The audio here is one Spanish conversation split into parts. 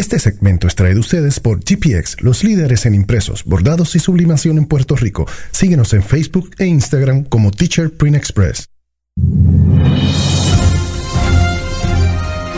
Este segmento es traído ustedes por GPX, los líderes en impresos, bordados y sublimación en Puerto Rico. Síguenos en Facebook e Instagram como Teacher Print Express.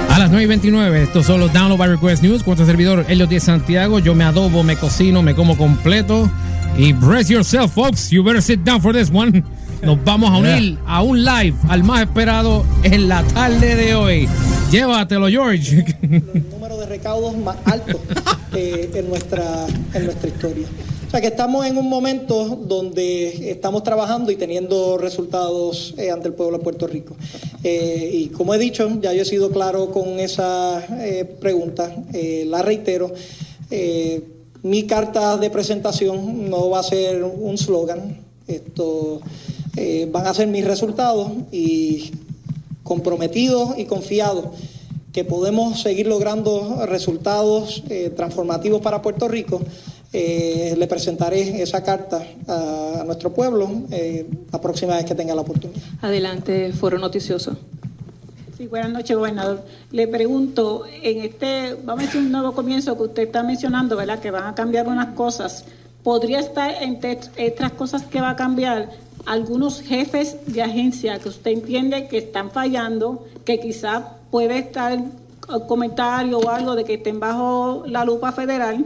A las 9 y 29, estos son los Download by Request News. Con tu servidor Elliot Díaz Santiago. Yo me adobo, me cocino, me como completo. Y brace yourself, folks. You better sit down for this one. Nos vamos a unir a un live al más esperado en la tarde de hoy. Llévatelo, George. El número de recaudos más alto eh, en, nuestra, en nuestra historia. O sea que estamos en un momento donde estamos trabajando y teniendo resultados eh, ante el pueblo de Puerto Rico. Eh, y como he dicho, ya yo he sido claro con esa pregunta, la reitero. mi carta de presentación no va a ser un slogan. Esto eh, van a ser mis resultados y comprometidos y confiados que podemos seguir logrando resultados eh, transformativos para Puerto Rico, eh, le presentaré esa carta a, nuestro pueblo la próxima vez que tenga la oportunidad. Adelante, Foro Noticioso. Sí, buenas noches, gobernador. Le pregunto, en este, vamos a decir un nuevo comienzo que usted está mencionando, ¿verdad? Que van a cambiar unas cosas. ¿Podría estar entre otras cosas que va a cambiar algunos jefes de agencia que usted entiende que están fallando, que quizá puede estar comentario o algo de que estén bajo la lupa federal.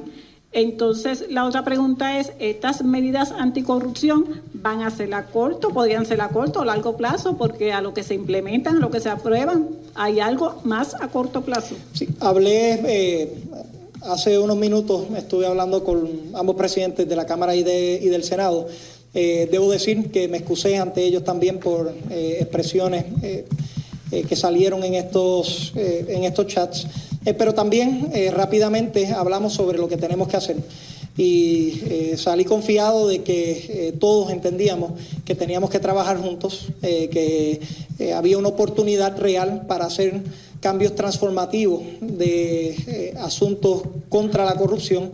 Entonces, la otra pregunta es, ¿estas medidas anticorrupción van a ser a corto, podrían ser a corto o largo plazo? Porque a lo que se implementan, a lo que se aprueban, hay algo más a corto plazo. Sí, hablé eh, hace unos minutos, estuve hablando con ambos presidentes de la Cámara y, de, y del Senado eh, debo decir que me excusé ante ellos también por eh, expresiones eh, que salieron en estos, en estos chats, pero también rápidamente hablamos sobre lo que tenemos que hacer. Y salí confiado de que todos entendíamos que teníamos que trabajar juntos, que había una oportunidad real para hacer cambios transformativos de asuntos contra la corrupción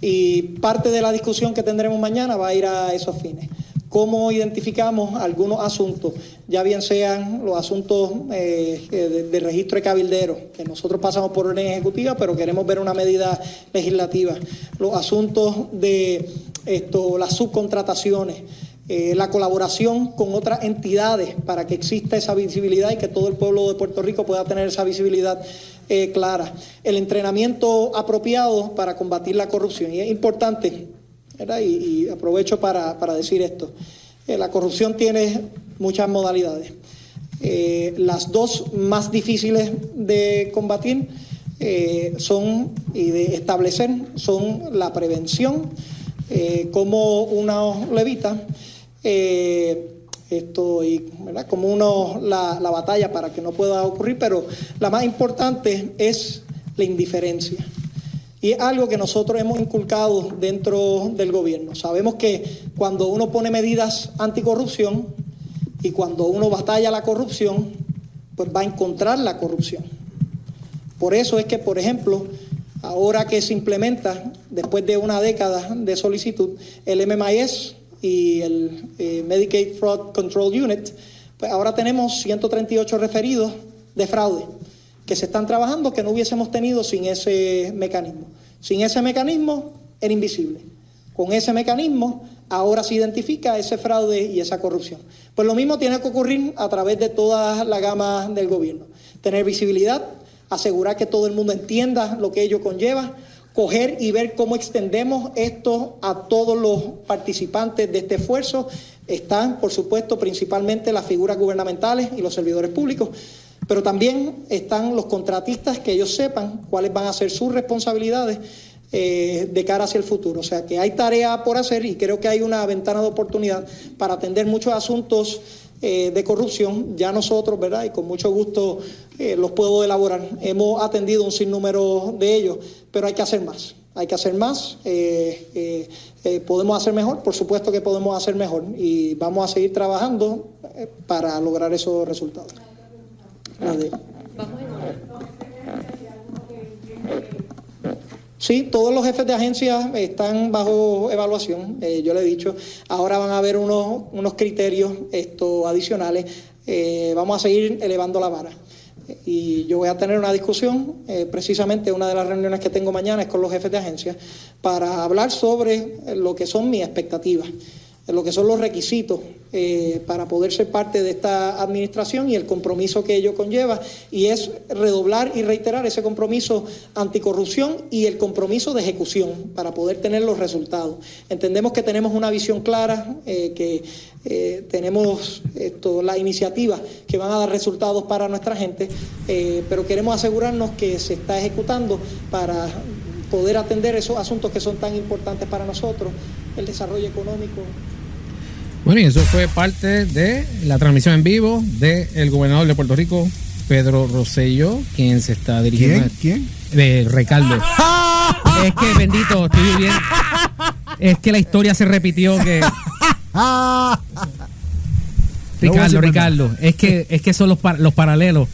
y parte de la discusión que tendremos mañana va a ir a esos fines. ¿Cómo identificamos algunos asuntos, ya bien sean los asuntos eh, de, registro de cabilderos, que nosotros pasamos por orden ejecutiva, pero queremos ver una medida legislativa, los asuntos de esto, las subcontrataciones, eh, la colaboración con otras entidades para que exista esa visibilidad y que todo el pueblo de Puerto Rico pueda tener esa visibilidad eh, clara. El entrenamiento apropiado para combatir la corrupción. Y es importante, Y, aprovecho para, decir esto. Eh, la corrupción tiene muchas modalidades. las dos más difíciles de combatir son y de establecer son la prevención, como una levita eh, esto y como uno la, la, batalla para que no pueda ocurrir, pero la más importante es la indiferencia. Y es algo que nosotros hemos inculcado dentro del gobierno. Sabemos que cuando uno pone medidas anticorrupción y cuando uno batalla la corrupción, pues va a encontrar la corrupción. Por eso es que, por ejemplo, ahora que se implementa, después de una década de solicitud, el MMIS, y el eh, Medicaid Fraud Control Unit, pues ahora tenemos 138 referidos de fraude que se están trabajando que no hubiésemos tenido sin ese mecanismo. Sin ese mecanismo era invisible. Con ese mecanismo ahora se identifica ese fraude y esa corrupción. Pues lo mismo tiene que ocurrir a través de toda la gama del gobierno. Tener visibilidad, asegurar que todo el mundo entienda lo que ello conlleva, coger y ver cómo extendemos esto a todos los participantes de este esfuerzo. Están, por supuesto, principalmente las figuras gubernamentales y los servidores públicos, pero también están los contratistas que ellos sepan cuáles van a ser sus responsabilidades eh, de cara hacia el futuro. O sea que hay tarea por hacer y creo que hay una ventana de oportunidad para atender muchos asuntos eh, de corrupción. Ya nosotros, ¿verdad? Y con mucho gusto eh, los puedo elaborar. Hemos atendido un sinnúmero de ellos, pero hay que hacer más. Hay que hacer más. Eh, podemos hacer mejor, por supuesto que podemos hacer mejor y vamos a seguir trabajando para lograr esos resultados. Sí, todos los jefes de agencia están bajo evaluación. Eh, yo le he dicho, ahora van a haber unos, unos criterios esto, adicionales. Eh, vamos a seguir elevando la vara. Y yo voy a tener una discusión, eh, precisamente una de las reuniones que tengo mañana es con los jefes de agencia, para hablar sobre lo que son mis expectativas lo que son los requisitos eh, para poder ser parte de esta administración y el compromiso que ello conlleva, y es redoblar y reiterar ese compromiso anticorrupción y el compromiso de ejecución para poder tener los resultados. Entendemos que tenemos una visión clara, eh, que eh, tenemos esto, las iniciativas que van a dar resultados para nuestra gente, pero queremos asegurarnos que se está ejecutando para poder atender esos asuntos que son tan importantes para nosotros, el desarrollo económico, bueno, y eso fue parte de la transmisión en vivo del gobernador de Puerto Rico, Pedro Rosselló, quien se está dirigiendo. ¿Quién? De Ricardo. es que, bendito, estoy bien. Es que la historia se repitió que. Ricardo, Ricardo, es que, es que son los, los paralelos.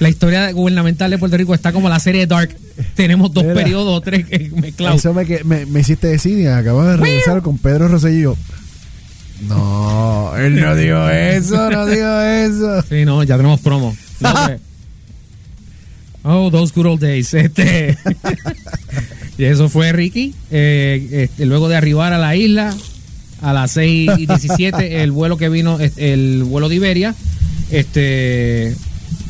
La historia gubernamental de Puerto Rico está como la serie Dark. Tenemos dos periodos o tres mezclados. Eso me, me, me hiciste decir acabo de regresar con Pedro Rosselló. No, él no dijo eso, no dijo eso. Sí, no, ya tenemos promo. oh, those good old days. Este. y eso fue Ricky. Eh, este, luego de arribar a la isla a las 6 y 17, el vuelo que vino, el vuelo de Iberia. Este,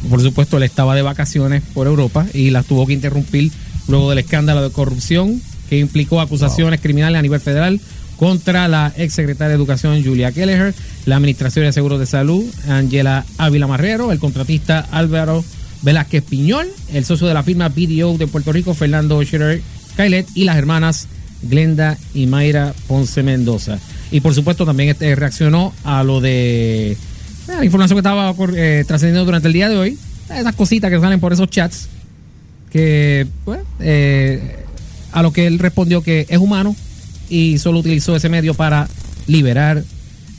por supuesto, él estaba de vacaciones por Europa y las tuvo que interrumpir luego del escándalo de corrupción que implicó acusaciones criminales a nivel federal contra la ex secretaria de Educación Julia Kelleher, la Administración de Seguros de Salud Angela Ávila Marrero, el contratista Álvaro Velázquez Piñol, el socio de la firma BDO de Puerto Rico Fernando Scherer Kailet y las hermanas Glenda y Mayra Ponce Mendoza. Y por supuesto también este, reaccionó a lo de eh, la información que estaba eh, trascendiendo durante el día de hoy, esas cositas que salen por esos chats, que pues, eh, a lo que él respondió que es humano, y solo utilizó ese medio para liberar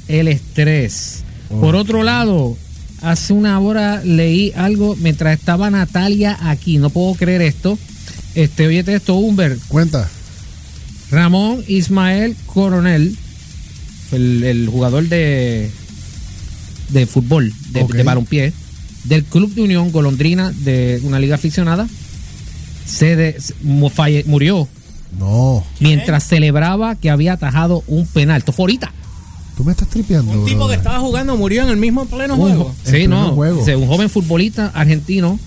el estrés. Por otro lado, hace una hora leí algo mientras estaba Natalia aquí. No puedo creer esto. Este, oye esto, Humber. Cuenta. Ramón Ismael Coronel, el, jugador de, de fútbol, de, de balompié, del Club de Unión Golondrina de una liga aficionada, se murió no. Mientras celebraba que había atajado un penal. Esto fue ahorita. Tú me estás tripeando. Un tipo que estaba jugando murió en el mismo pleno juego. Sí, no. un joven futbolista argentino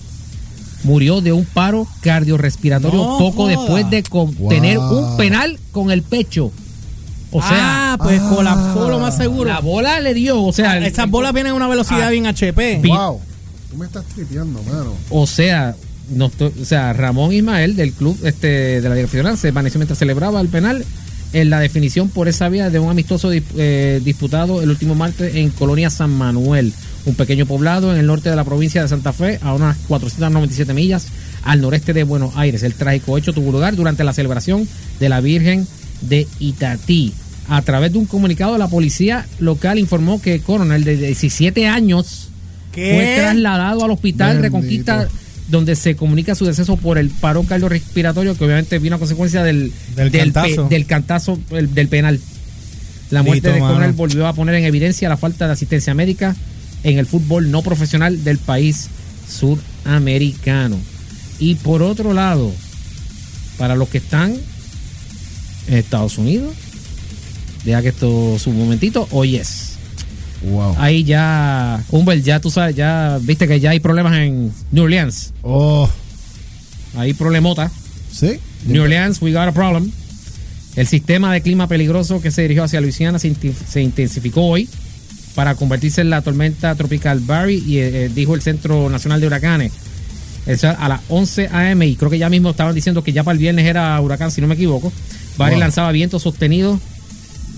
murió de un paro cardiorrespiratorio poco después de tener un penal con el pecho. O sea, ah, pues colapsó lo más seguro. La bola le dio, o sea, esas bolas vienen a una velocidad ah. bien HP. Wow. Tú me estás tripeando, mano. O sea, no o sea, Ramón Ismael del club este, de la dirección se desvaneció mientras celebraba el penal en la definición por esa vía de un amistoso eh, disputado el último martes en Colonia San Manuel, un pequeño poblado en el norte de la provincia de Santa Fe, a unas 497 millas al noreste de Buenos Aires. El trágico hecho tuvo lugar durante la celebración de la Virgen de Itatí. A través de un comunicado, la policía local informó que el coronel de 17 años fue trasladado al hospital Reconquista donde se comunica su deceso por el paro cardiorrespiratorio, que obviamente vino a consecuencia del, del, cantazo, del, cantazo del penal. La muerte de Coronel volvió a poner en evidencia la falta de asistencia médica en el fútbol no profesional del país sudamericano. Y por otro lado, para los que están en Estados Unidos, deja que esto es un momentito, oyes. Ahí ya, Humbert, ya tú sabes, ya viste que ya hay problemas en New Orleans. Oh. Hay problemota. Sí. New Orleans, we got a problem. El sistema de clima peligroso que se dirigió hacia Luisiana se, intensificó hoy para convertirse en la tormenta tropical Barry y eh, eh, dijo el Centro Nacional de Huracanes a las 11 a.m. y creo que ya mismo estaban diciendo que ya para el viernes era huracán, si no me equivoco. Barry lanzaba vientos sostenidos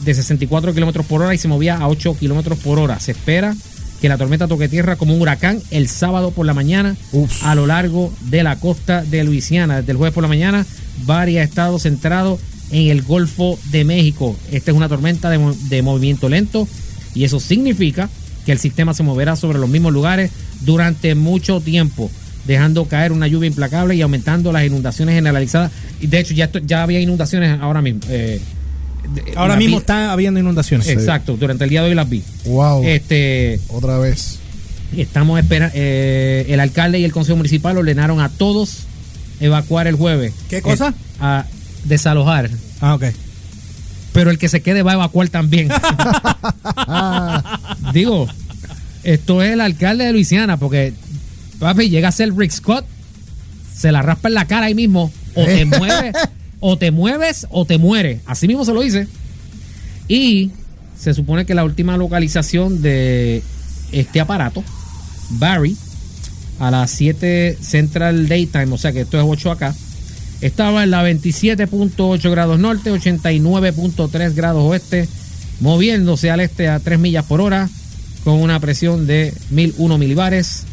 de 64 kilómetros por hora y se movía a 8 kilómetros por hora. Se espera que la tormenta toque tierra como un huracán el sábado por la mañana a lo largo de la costa de Luisiana. Desde el jueves por la mañana, varios estados centrados en el Golfo de México. Esta es una tormenta de, de movimiento lento y eso significa que el sistema se moverá sobre los mismos lugares durante mucho tiempo dejando caer una lluvia implacable y aumentando las inundaciones generalizadas. Y de hecho, ya, ya había inundaciones ahora mismo. Eh, Ahora mismo está habiendo inundaciones. Exacto, durante el día de hoy las vi. Wow. Este, Otra vez. Estamos espera eh, el alcalde y el consejo municipal ordenaron a todos evacuar el jueves. ¿Qué cosa? Eh, a desalojar. Ah, ok. Pero el que se quede va a evacuar también. Digo, esto es el alcalde de Luisiana, porque papi llega a ser Rick Scott, se la raspa en la cara ahí mismo, o te mueves, o te mueves, o te mueres. Así mismo se lo dice. Y se supone que la última localización de este aparato, Barry, a las 7 Central Daytime, o sea que esto es 8 acá, estaba en la 27.8 grados norte, 89.3 grados oeste, moviéndose al este a 3 millas por hora, con una presión de 1001 milibares,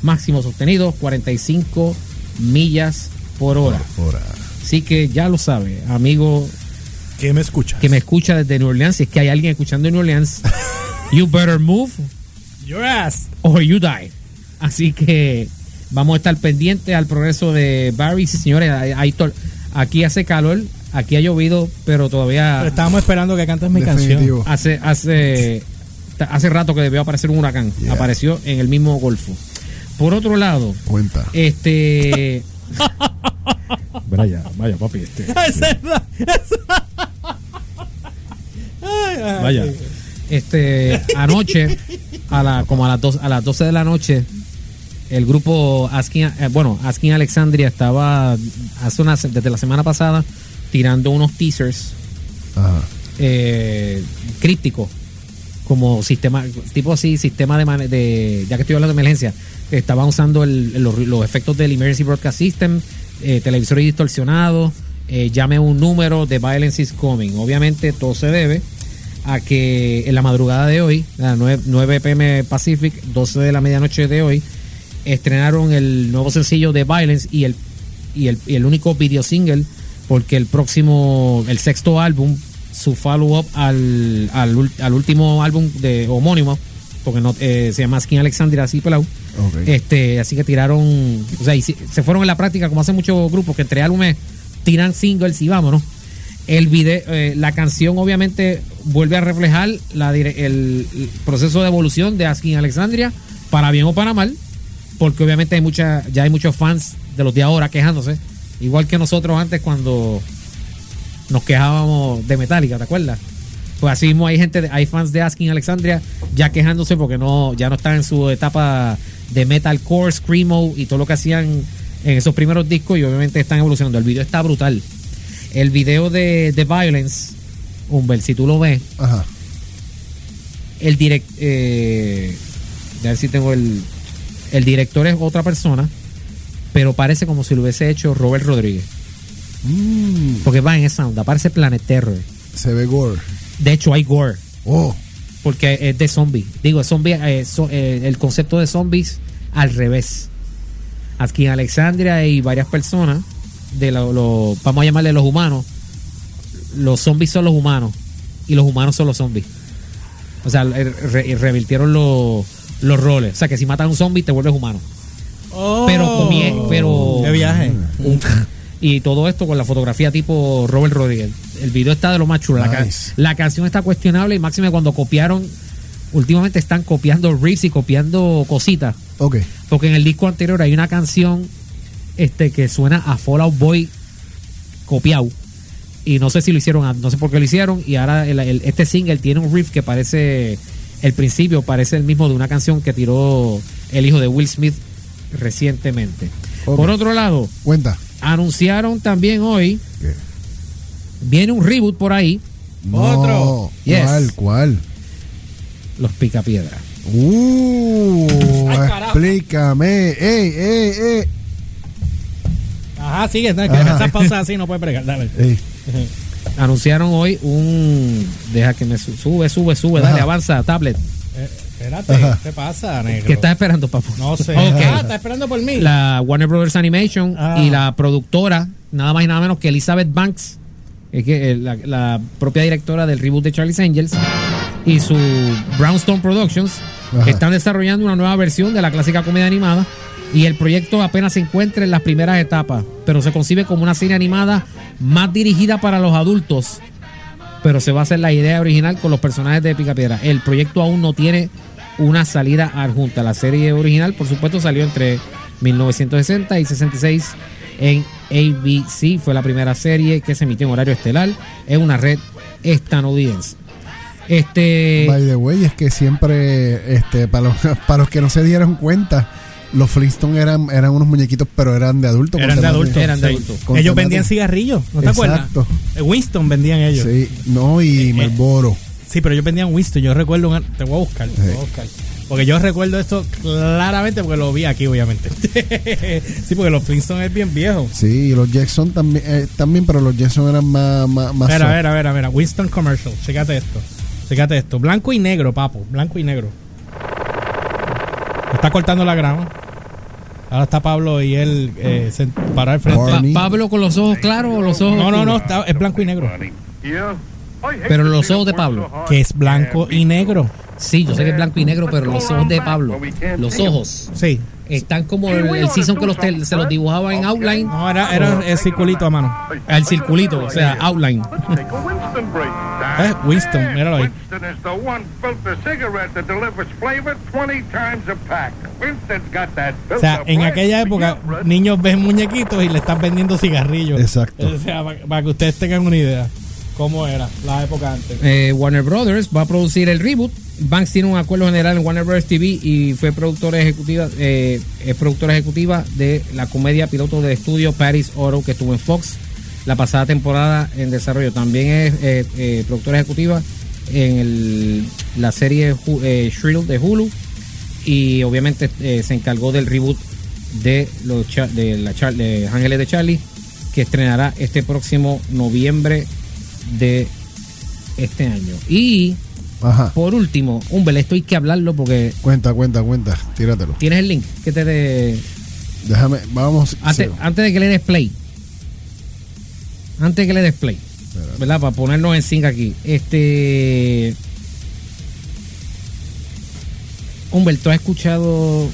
máximo sostenido 45 millas por hora. Ahora. Así que ya lo sabe, amigo ¿Qué me escuchas? que me escucha desde New Orleans, si es que hay alguien escuchando en New Orleans, you better move Your ass. or you die. Así que vamos a estar pendientes al progreso de Barry. Sí, señores, hay- aquí hace calor, aquí ha llovido, pero todavía Pero estábamos esperando que cantes mi Definitivo. hace hace hace rato que debió aparecer un huracán. Yeah. Apareció en el mismo golfo. Por otro lado, Cuenta. este vaya, vaya papi, este, Vaya. Este, anoche, a la, como a las, dos, a las 12 de la noche, el grupo Askin, eh, bueno, Askin Alexandria estaba hace una, desde la semana pasada tirando unos teasers Ajá. eh, crípticos como sistema, tipo así, sistema de, de ya que estoy hablando de emergencia, estaban usando el- los, los efectos del Emergency Broadcast System, eh, televisores distorsionados, eh, llame un número de Violence is Coming. Obviamente todo se debe a que en la madrugada de hoy, a las 9, 9 pm Pacific, 12 de la medianoche de hoy, estrenaron el nuevo sencillo de Violence y el, y el, el único video single, porque el próximo, el sexto álbum, su follow-up al, al, al último álbum de homónimo, porque no eh, se llama Skin Alexandria, así pelado. Este, así que tiraron, o sea, y si- se fueron en la práctica, como hacen muchos grupos, que entre álbumes tiran singles y vámonos. El video, eh, la canción obviamente vuelve a reflejar la dire- el, el proceso de evolución de Askin Alexandria, para bien o para mal, porque obviamente hay mucha, ya hay muchos fans de los de ahora quejándose, igual que nosotros antes cuando nos quejábamos de Metallica, ¿te acuerdas? Pues así mismo hay gente, hay fans de Asking Alexandria ya quejándose porque no, ya no están en su etapa de metalcore, screamo y todo lo que hacían en esos primeros discos y obviamente están evolucionando. El video está brutal. El video de, de Violence, Humbert, si tú lo ves, Ajá. el direct, eh, a ver si tengo el, el director es otra persona, pero parece como si lo hubiese hecho Robert Rodríguez, Mm, porque va en esa onda, parece Planet Terror. se ve gore. De hecho hay gore. Oh. Porque es de zombie. Digo, zombie, eh, so- eh, el concepto de zombies al revés. Aquí en Alexandria y varias personas, de lo, lo- vamos a llamarle los humanos, los zombies son los humanos y los humanos son los zombies. O sea, re- re- revirtieron los, los roles. O sea, que si matas a un zombie te vuelves humano. Oh. Pero pero Qué viaje. y todo esto con la fotografía tipo Robert Rodríguez. El video está de lo más chulo. La, ca- Nice. la canción está cuestionable y máxime cuando copiaron. Últimamente están copiando riffs y copiando cositas. Ok. Porque en el disco anterior hay una canción este que suena a Fallout Boy copiado. Y no sé si lo hicieron, no sé por qué lo hicieron. Y ahora el- el- este single tiene un riff que parece, el principio parece el mismo de una canción que tiró el hijo de Will Smith recientemente. Por otro lado, Cuenta. anunciaron también hoy. Viene un reboot por ahí, No. Otro. Yes. ¿Cuál? ¿Cuál? Los Picapiedra. Uh, Ay, explícame. Ey, ey, ey. Ajá, sigue. No, que Ajá. estas pausas así no puedes bregar. Dale. Ey. Anunciaron hoy un... Deja que me su- sube, sube, sube, dale, avanza, tablet. Eh, espérate, Ajá. ¿qué te pasa, negro? ¿Qué estás esperando, papu? No sé. Ok. Ah, ¿estás esperando por mí? La Warner Brothers Animation Ah. y la productora, nada más y nada menos que Elizabeth Banks, es que, eh, la, la propia directora del reboot de Charlie's Angels, y su Brownstone Productions, Ajá. están desarrollando una nueva versión de la clásica comedia animada. Y el proyecto apenas se encuentra en las primeras etapas, pero se concibe como una serie animada más dirigida para los adultos, pero se va a hacer la idea original con los personajes de Picapiedra. El proyecto aún no tiene una salida adjunta. La serie original, por supuesto, salió entre 1960 y 66 en ABC. Fue la primera serie que se emitió en horario estelar en una red estadounidense. Este. By the way, es que siempre, este, para los, para los que no se dieron cuenta, los Flintstones eran, eran unos muñequitos, pero eran de adultos. Eran de adultos. Eran de sí. adultos. Ellos vendían cigarrillos, ¿no te Exacto. acuerdas? Eh, Winston vendían ellos. Sí. Sí, no, y Marlboro. pero ellos vendían Winston. Yo recuerdo, un- te voy a buscar, te voy a buscar. Porque yo recuerdo esto claramente porque lo vi aquí, obviamente. sí, porque los Flintstones es bien viejo. Sí, y los Jackson también, eh, también pero los Jackson eran más, más, más Mira, mira, mira, mira. Winston Commercial. Chécate esto. Chécate esto. Blanco y negro, papo. Blanco y negro. Está cortando la grama. Ahora está Pablo y él eh, se paró al frente. Pa-. Pablo con los ojos claros o los ojos. No, no, no. está- es blanco y negro. Pero los ojos de Pablo. Que es blanco y negro. Sí, yo sé que es blanco y negro, pero los ojos de Pablo, los ojos, Sí. están como el, el season que los te- se los dibujaba en outline No, era, era el circulito a mano. al circulito, o sea, outline. ¿Eh? Winston, míralo ahí. Winston is the one filter cigarette that delivers flavor 20 times a pack. Winston's got that O sea, en aquella época, niños ven muñequitos y le están vendiendo cigarrillos. Exacto. O sea, para, para que ustedes tengan una idea cómo era la época antes. Eh, Warner Brothers va a producir el reboot. Banks tiene un acuerdo general en Warner Brothers TV y fue productora ejecutiva, eh, es productora ejecutiva de la comedia piloto de estudio Paris Oro que estuvo en Fox la pasada temporada en desarrollo. También es eh, productora ejecutiva en la serie Shrill de Hulu y obviamente se encargó del reboot de los de de Ángeles de Charlie que estrenará este próximo noviembre de este año. Y Ajá. por último, Humber, esto hay que hablarlo porque Cuenta, cuenta, cuenta. Tíratelo. tienes el link que te de Déjame, vamos. antes, antes de que le des play. Antes de que le des play. ¿Verdad? Para ponernos en sync aquí. Este. Humber, ¿tú has escuchado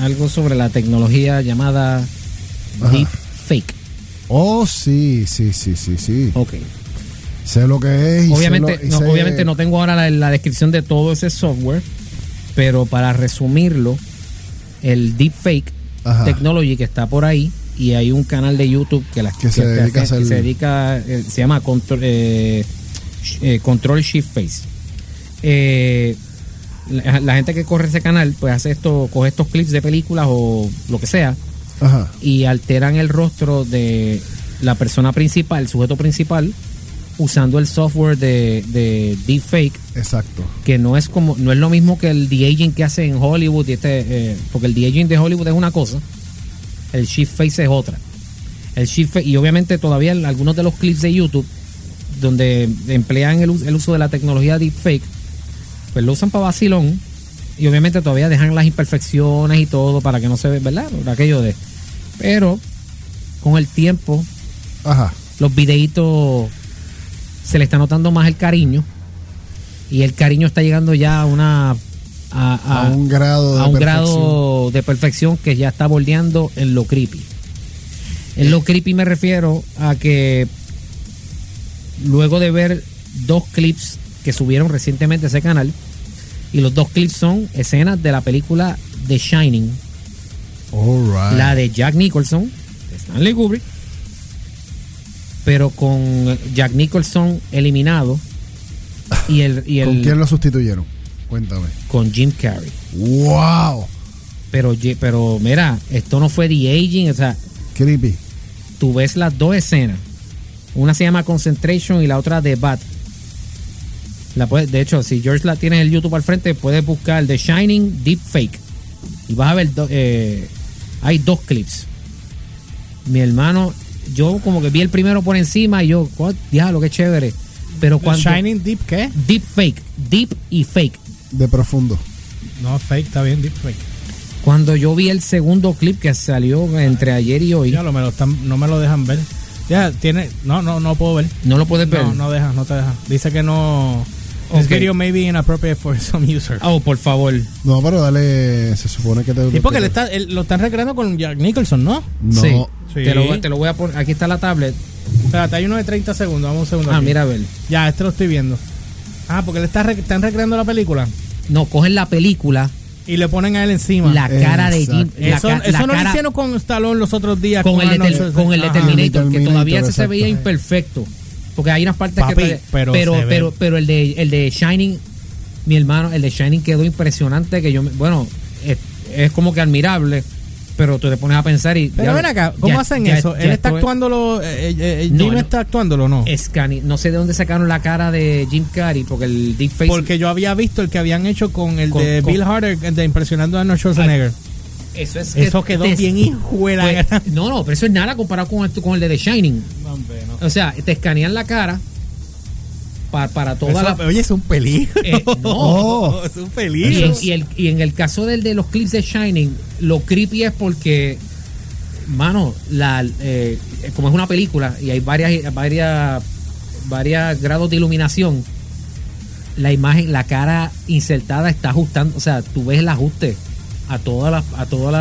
algo sobre la tecnología llamada. Deep Fake? Oh, sí, sí, sí, sí, sí. Ok. Sé lo que es. y sé Obviamente, lo- y no, sé- obviamente no tengo ahora la, la descripción de todo ese software, pero para resumirlo, el Deepfake Ajá. Technology que está por ahí y hay un canal de YouTube que, la, Que se dedica hace- hacer- que se dedica, eh, se llama Control, eh, eh, Control Shift Face. La, la gente que corre ese canal, pues hace esto, coge estos clips de películas o lo que sea Ajá. y alteran el rostro de la persona principal, el sujeto principal, usando el software de, de deepfake, Exacto. que no es como, no es lo mismo que el de-aging que hace en Hollywood, y este, eh, porque el de-aging de Hollywood es una cosa, el shift face es otra. El shift y obviamente todavía en algunos de los clips de YouTube donde emplean el, el uso de la tecnología deepfake, pues lo usan para vacilón y obviamente todavía dejan las imperfecciones y todo para que no se ve, ¿verdad? Aquello de. Pero con el tiempo, Ajá. los videitos se le está notando más el cariño y el cariño está llegando ya a una a, A, un grado de a un perfección. grado de perfección que ya está bordeando en lo creepy. En lo creepy me refiero a que luego de ver dos clips que subieron recientemente a ese canal, y los dos clips son escenas de la película The Shining, All right. la de Jack Nicholson, de Stanley Kubrick, pero con Jack Nicholson eliminado y el, y ¿Con el quién lo sustituyeron? Cuéntame. con Jim Carrey. ¡Wow! Pero, pero mira, esto no fue The Aging, o sea, Creepy. tú ves las dos escenas. Una se llama Concentration y la otra The Bat. La puedes- de hecho, si George la tienes el YouTube al frente, puedes buscar The Shining Deep Fake. Y vas a ver, do- eh, hay dos clips. Mi hermano, yo como que vi el primero por encima y yo, "What? diablo, qué chévere. Pero cuando... Shining Deep, ¿qué? Deep Fake, Deep y Fake. De profundo. No, fake, está bien, Deep Fake. Cuando yo vi el segundo clip que salió entre ayer y hoy, Ya lo, me lo están, no me lo dejan ver. Ya, tiene. No, no, no puedo ver. no lo puedes ver. No, no deja, no te deja. Dice que no. This Ok. video may be inappropriate for some users. Oh, por favor. No, pero dale. Se supone que te. Sí, porque le está, él- lo están recreando con Jack Nicholson, ¿no? No. Sí. Sí. Te, lo, te lo voy a poner. Aquí está la tablet. Espérate, hay uno de 30 segundos. Vamos un segundo. Ah, aquí. mira a ver. Ya, este lo estoy viendo. Ah, porque le está re- están recreando la película. no, cogen la película, Y le ponen a él encima. la cara de Jim, Exacto. la, eso eso la no lo hicieron con Stallone los otros días. con el, de, con el. Terminator, que todavía se veía imperfecto. Porque hay unas partes Papi, que pero pero pero pero el de el de Shining mi hermano, el de Shining quedó impresionante que yo bueno, es, es como que admirable, pero tú te pones a pensar y Pero ya- ven acá, ¿cómo ya- hacen ya- eso? ¿Él está es- actuándolo? Eh, eh, eh, No, ¿Jim no. está actuándolo no? escane- no sé de dónde sacaron la cara de Jim Carrey porque el deepfake Porque yo había visto el que habían hecho con el Con- de con- Bill Harder, el de Impresionando a Arnold Schwarzenegger. Eso es que Eso quedó te- bien hijo de la pues, no, no, pero eso es nada comparado con el, con el de The Shining. O sea, te escanean la cara para, para toda Eso- la Oye, es un peligro. Eh, no. es un Y peligro. y el- y en el caso del de los clips de Shining, lo creepy es porque, mano, la, eh, como es una película y hay varias, varias, varias grados de iluminación, la imagen, la cara insertada está ajustando, o sea, tú ves el ajuste a todas las, a todos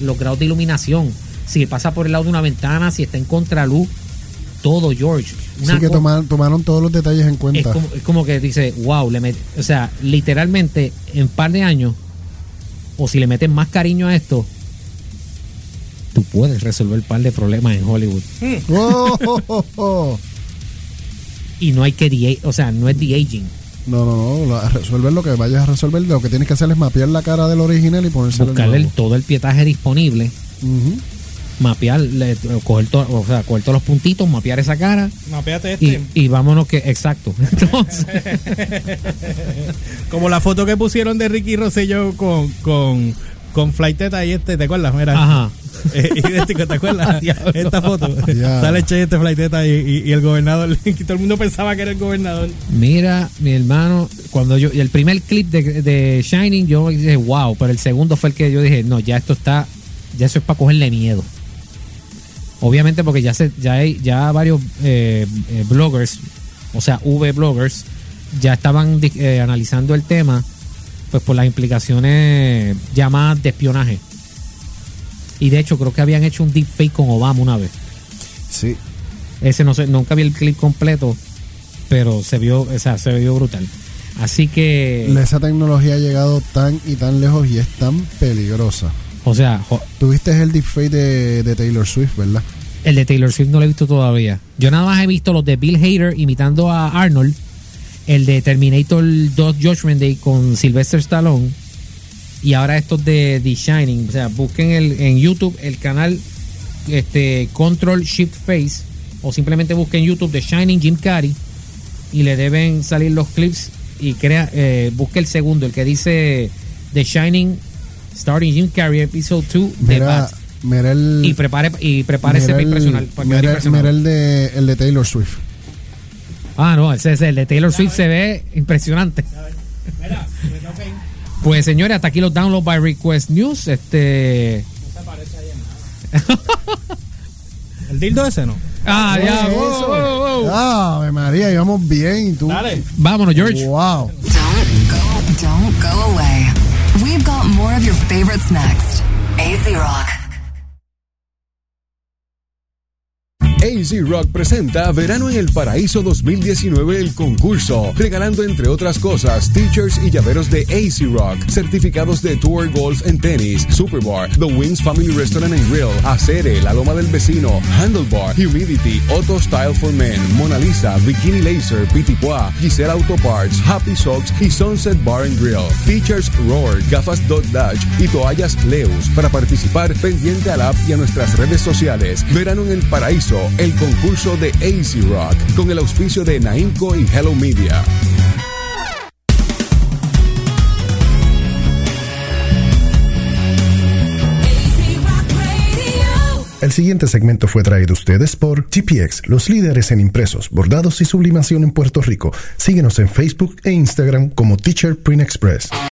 los grados de iluminación. Si pasa por el lado de una ventana, si está en contraluz, todo, George. Una Sí que tomaron, tomaron todos los detalles en es cuenta. como, es como que dice, wow, le met- o sea, literalmente en par de años, o si le meten más cariño a esto, tú puedes resolver un par de problemas en Hollywood. Oh, oh, oh, oh. Y no hay que, o sea, no es de aging. No, no, no. resolver lo que vayas a resolver. Lo que tienes que hacer es mapear la cara del original y ponérsela en Buscarle el- todo el pietaje disponible, Ujú. mapear, le- coger, to- o sea, coger todos los puntitos, mapear esa cara. Mapeate Y, este. y vámonos que, exacto. Entonces, Como la foto que pusieron de Ricky Rosselló con, con, con Flighteta y este, ¿te acuerdas? Mira. ajá. Eh, idéntico, ¿te acuerdas? Esta foto. Ya. Sale Che, este Flighteta y, y, y el gobernador. Y todo el mundo pensaba que era el gobernador. Mira, mi hermano, cuando yo, el primer clip de, de Shining, yo dije, wow, pero el segundo fue el que yo dije, no, ya esto está, ya eso es para cogerle miedo. Obviamente porque ya se, ya hay, ya varios eh, eh, bloggers, o sea, V bloggers, ya estaban eh, analizando el tema, pues por las implicaciones llamadas de espionaje. Y de hecho creo que habían hecho un deepfake con Obama una vez. Sí. Ese no sé, nunca vi el clip completo, pero se vio, o sea, se vio brutal. Así que, Esa tecnología ha llegado tan y tan lejos y es tan peligrosa. o sea, Tuviste el deepfake de, de Taylor Swift, ¿verdad? el de Taylor Swift no lo he visto todavía. Yo nada más he visto los de Bill Hader imitando a Arnold, el de Terminator 2 Judgment Day con Sylvester Stallone y ahora estos de The Shining. O sea, busquen el, en YouTube el canal este Control Shift Face o simplemente busquen YouTube The Shining Jim Carrey y le deben salir los clips y crea eh, busque el segundo, el que dice The Shining Starting Jim Carrey Episode 2 de Bat. mira el. Y prepare y prepárese para el- impresionar. mira- mira el de, el de Taylor Swift. Ah, no, ese es el de Taylor Swift se ve impresionante. Pues señores, hasta aquí los download by request news. Este. El dildo ese no. Ah, ya. Eso. wow, wow. Ave María, íbamos bien. tú. Dale. Vámonos, George. Wow. Don't go, don't go away. We've got more of your favorites next. AZ Rock. AZ Rock presenta Verano en el Paraíso 2019 el concurso, regalando entre otras cosas t-shirts y llaveros de AZ Rock, certificados de Tour Golf en tenis, Superbar, The Wings Family Restaurant and Grill, Acere, La Loma del Vecino, Handlebar, Humidity, Auto Style for Men, Mona Lisa, Bikini Laser, Pitipoa, Giselle Auto Parts, Happy Socks y Sunset Bar and Grill. T-shirts Roar, gafas Dot Dash y toallas Leus. Para participar, pendiente al app y a nuestras redes sociales. Verano en el Paraíso, el concurso de AZ Rock, con el auspicio de Naimco y Hello Media. El siguiente segmento fue traído a ustedes por GPX, los líderes en impresos, bordados y sublimación en Puerto Rico. Síguenos en Facebook e Instagram como Teacher Print Express.